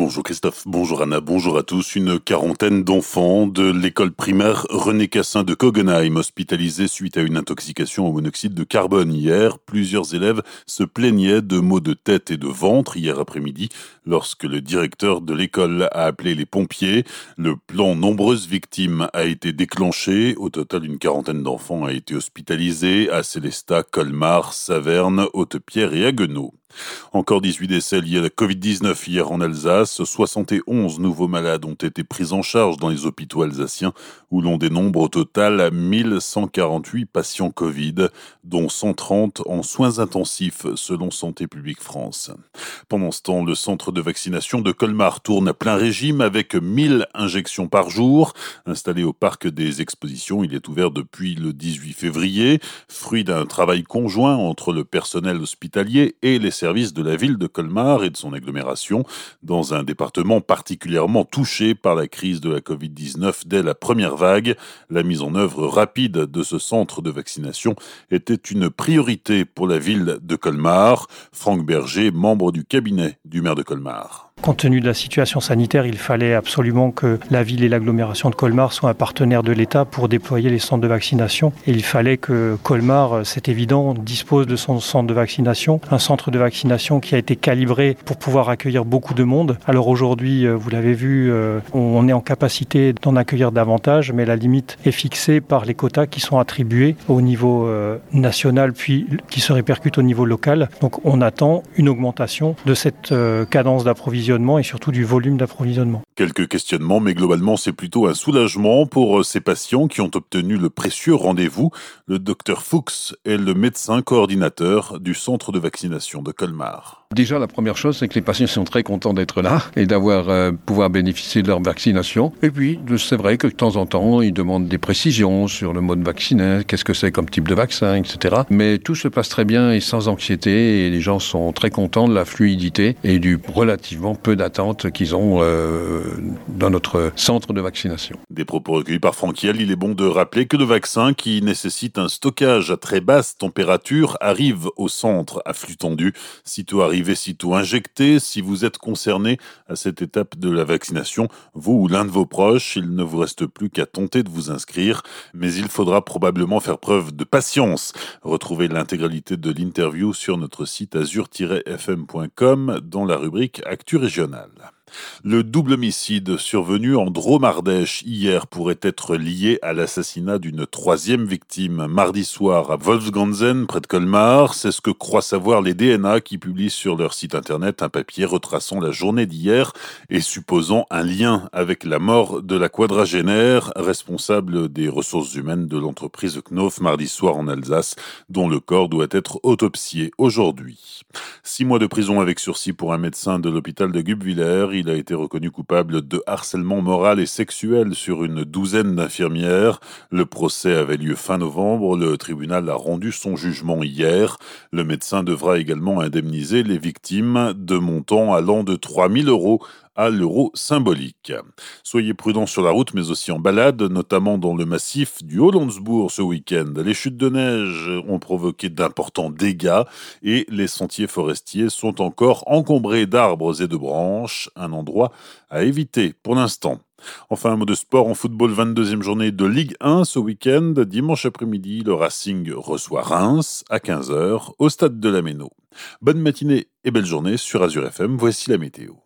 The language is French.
Bonjour Christophe, bonjour Anna, bonjour à tous. Une quarantaine d'enfants de l'école primaire René Cassin de Kogenheim hospitalisés suite à une intoxication au monoxyde de carbone hier. Plusieurs élèves se plaignaient de maux de tête et de ventre hier après-midi lorsque le directeur de l'école a appelé les pompiers. Le plan nombreuses victimes a été déclenché. Au total, une quarantaine d'enfants a été hospitalisés à Célestat, Colmar, Saverne, Haute-Pierre et Haguenau. Encore 18 décès liés à la Covid-19 hier en Alsace. 71 nouveaux malades ont été pris en charge dans les hôpitaux alsaciens où l'on dénombre au total 1148 patients Covid, dont 130 en soins intensifs selon Santé publique France. Pendant ce temps, le centre de vaccination de Colmar tourne à plein régime avec 1000 injections par jour. Installé au parc des expositions, il est ouvert depuis le 18 février, fruit d'un travail conjoint entre le personnel hospitalier et les services de la ville de Colmar et de son agglomération, dans un département particulièrement touché par la crise de la Covid-19 dès la première vague. La mise en œuvre rapide de ce centre de vaccination était une priorité pour la ville de Colmar. Franck Berger, membre du cabinet du maire de Colmar. Compte tenu de la situation sanitaire, il fallait absolument que la ville et l'agglomération de Colmar soient un partenaire de l'État pour déployer les centres de vaccination. Et il fallait que Colmar, c'est évident, dispose de son centre de vaccination, un centre de vaccination qui a été calibré pour pouvoir accueillir beaucoup de monde. Alors aujourd'hui, euh, vous l'avez vu, euh, on est en capacité d'en accueillir davantage, mais la limite est fixée par les quotas qui sont attribués au niveau euh, national, puis qui se répercutent au niveau local. Donc on attend une augmentation de cette cadence d'approvisionnement et surtout du volume d'approvisionnement. Quelques questionnements, mais globalement c'est plutôt un soulagement pour euh, ces patients qui ont obtenu le précieux rendez-vous. Le docteur Fuchs est le médecin coordinateur du centre de vaccination de Colmar. Déjà, la première chose, c'est que les patients sont très contents d'être là et d'avoir euh, pouvoir bénéficier de leur vaccination. Et puis, c'est vrai que de temps en temps, ils demandent des précisions sur le mode vacciné, qu'est-ce que c'est comme type de vaccin, etc. Mais tout se passe très bien et sans anxiété et les gens sont très contents de la fluidité et du relativement peu d'attente qu'ils ont euh, dans notre centre de vaccination. Des propos recueillis par Franquiel, il est bon de rappeler que le vaccin qui nécessite un stockage à très basse température arrive au centre à flux tendu. Arrivé sitôt injecté. Si vous êtes concerné à cette étape de la vaccination, vous ou l'un de vos proches, il ne vous reste plus qu'à tenter de vous inscrire, mais il faudra probablement faire preuve de patience. Retrouvez l'intégralité de l'interview sur notre site azur-fm.com dans la rubrique Actu régionale. Le double homicide survenu en Dromardèche hier pourrait être lié à l'assassinat d'une troisième victime mardi soir à Wolfganzen, près de Colmar. C'est ce que croient savoir les DNA qui publient sur leur site internet un papier retraçant la journée d'hier et supposant un lien avec la mort de la quadragénaire responsable des ressources humaines de l'entreprise Knof mardi soir en Alsace, dont le corps doit être autopsié aujourd'hui. Six mois de prison avec sursis pour un médecin de l'hôpital de Gubwiller il a été reconnu coupable de harcèlement moral et sexuel sur une douzaine d'infirmières. Le procès avait lieu fin novembre. Le tribunal a rendu son jugement hier. Le médecin devra également indemniser les victimes de montants allant de 3000 euros l'euro symbolique. Soyez prudents sur la route, mais aussi en balade, notamment dans le massif du Hollandsbourg ce week-end. Les chutes de neige ont provoqué d'importants dégâts et les sentiers forestiers sont encore encombrés d'arbres et de branches, un endroit à éviter pour l'instant. Enfin, un mot de sport en football, 22e journée de Ligue 1 ce week-end. Dimanche après-midi, le Racing reçoit Reims à 15h au stade de la Méno. Bonne matinée et belle journée sur Azure FM. Voici la météo.